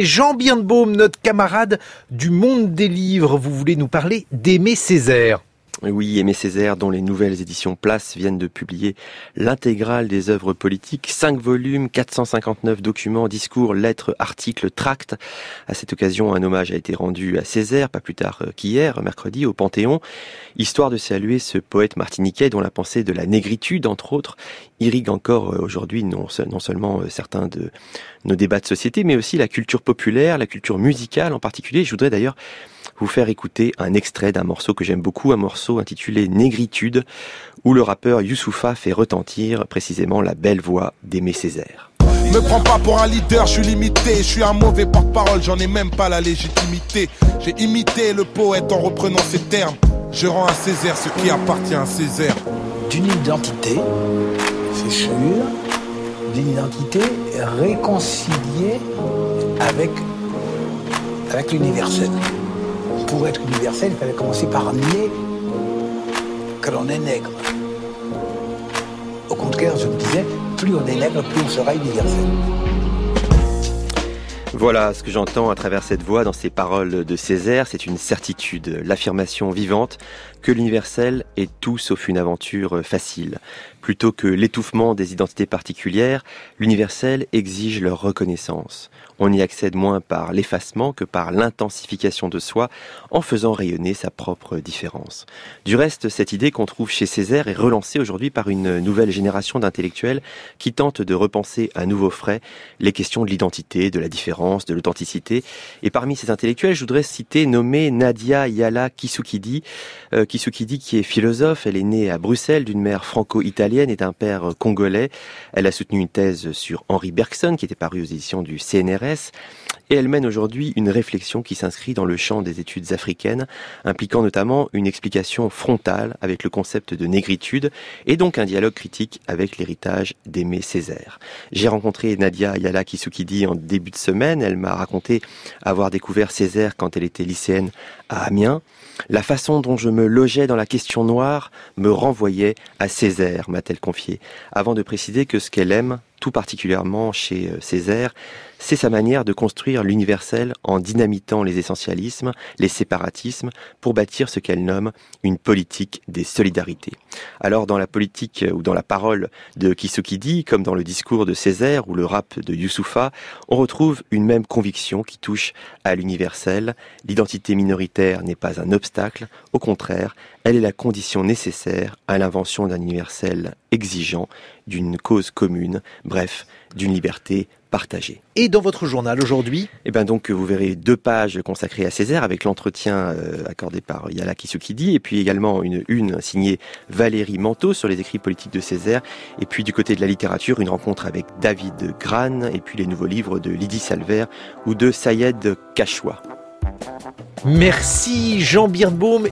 Jean Birnbaum, notre camarade du monde des livres, vous voulez nous parler d'Aimé Césaire. Oui, Aimé Césaire, dont les nouvelles éditions Place viennent de publier l'intégrale des œuvres politiques, 5 volumes, 459 documents, discours, lettres, articles, tracts. À cette occasion, un hommage a été rendu à Césaire, pas plus tard qu'hier, mercredi, au Panthéon, histoire de saluer ce poète martiniquais dont la pensée de la négritude, entre autres, irrigue encore euh, aujourd'hui non, non seulement euh, certains de nos débats de société, mais aussi la culture populaire, la culture musicale en particulier. Je voudrais d'ailleurs vous faire écouter un extrait d'un morceau que j'aime beaucoup, un morceau intitulé Négritude, où le rappeur Youssoufa fait retentir précisément la belle voix d'Aimé Césaire. Me prends pas pour un leader, je suis limité, je suis un mauvais porte-parole, j'en ai même pas la légitimité. J'ai imité le poète en reprenant ses termes. Je rends à Césaire ce qui appartient à Césaire. D'une identité, c'est sûr, d'une identité réconciliée avec, avec l'universel pour être universel, il fallait commencer par nier que l'on est nègre. Au contraire, je me disais, plus on est nègre, plus on sera universel. Voilà ce que j'entends à travers cette voix dans ces paroles de Césaire, c'est une certitude, l'affirmation vivante que l'universel est tout sauf une aventure facile. Plutôt que l'étouffement des identités particulières, l'universel exige leur reconnaissance. On y accède moins par l'effacement que par l'intensification de soi en faisant rayonner sa propre différence. Du reste, cette idée qu'on trouve chez Césaire est relancée aujourd'hui par une nouvelle génération d'intellectuels qui tentent de repenser à nouveau frais les questions de l'identité, de la différence, de l'authenticité. Et parmi ces intellectuels, je voudrais citer nommé Nadia Yala Kisukidi, euh, Kisukidi qui est philosophe. Elle est née à Bruxelles d'une mère franco-italienne et d'un père congolais. Elle a soutenu une thèse sur Henri Bergson qui était paru aux éditions du CNRS et elle mène aujourd'hui une réflexion qui s'inscrit dans le champ des études africaines, impliquant notamment une explication frontale avec le concept de négritude et donc un dialogue critique avec l'héritage d'Aimé Césaire. J'ai rencontré Nadia Yala Kisukidi en début de semaine, elle m'a raconté avoir découvert Césaire quand elle était lycéenne à Amiens. La façon dont je me logeais dans la question noire me renvoyait à Césaire, m'a-t-elle confié, avant de préciser que ce qu'elle aime, tout particulièrement chez euh, Césaire, c'est sa manière de construire l'universel en dynamitant les essentialismes, les séparatismes, pour bâtir ce qu'elle nomme une politique des solidarités. Alors dans la politique euh, ou dans la parole de Kisukidi, comme dans le discours de Césaire ou le rap de Youssoufa, on retrouve une même conviction qui touche à l'universel. L'identité minoritaire n'est pas un obstacle, au contraire, elle est la condition nécessaire à l'invention d'un universel exigeant, d'une cause commune, bref, d'une liberté partagée. Et dans votre journal aujourd'hui Eh bien donc vous verrez deux pages consacrées à Césaire avec l'entretien euh, accordé par Yala Kisukidi et puis également une une signée Valérie Manteau sur les écrits politiques de Césaire et puis du côté de la littérature une rencontre avec David Gran et puis les nouveaux livres de Lydie Salver ou de Sayed Kachoua. Merci Jean Birnbaum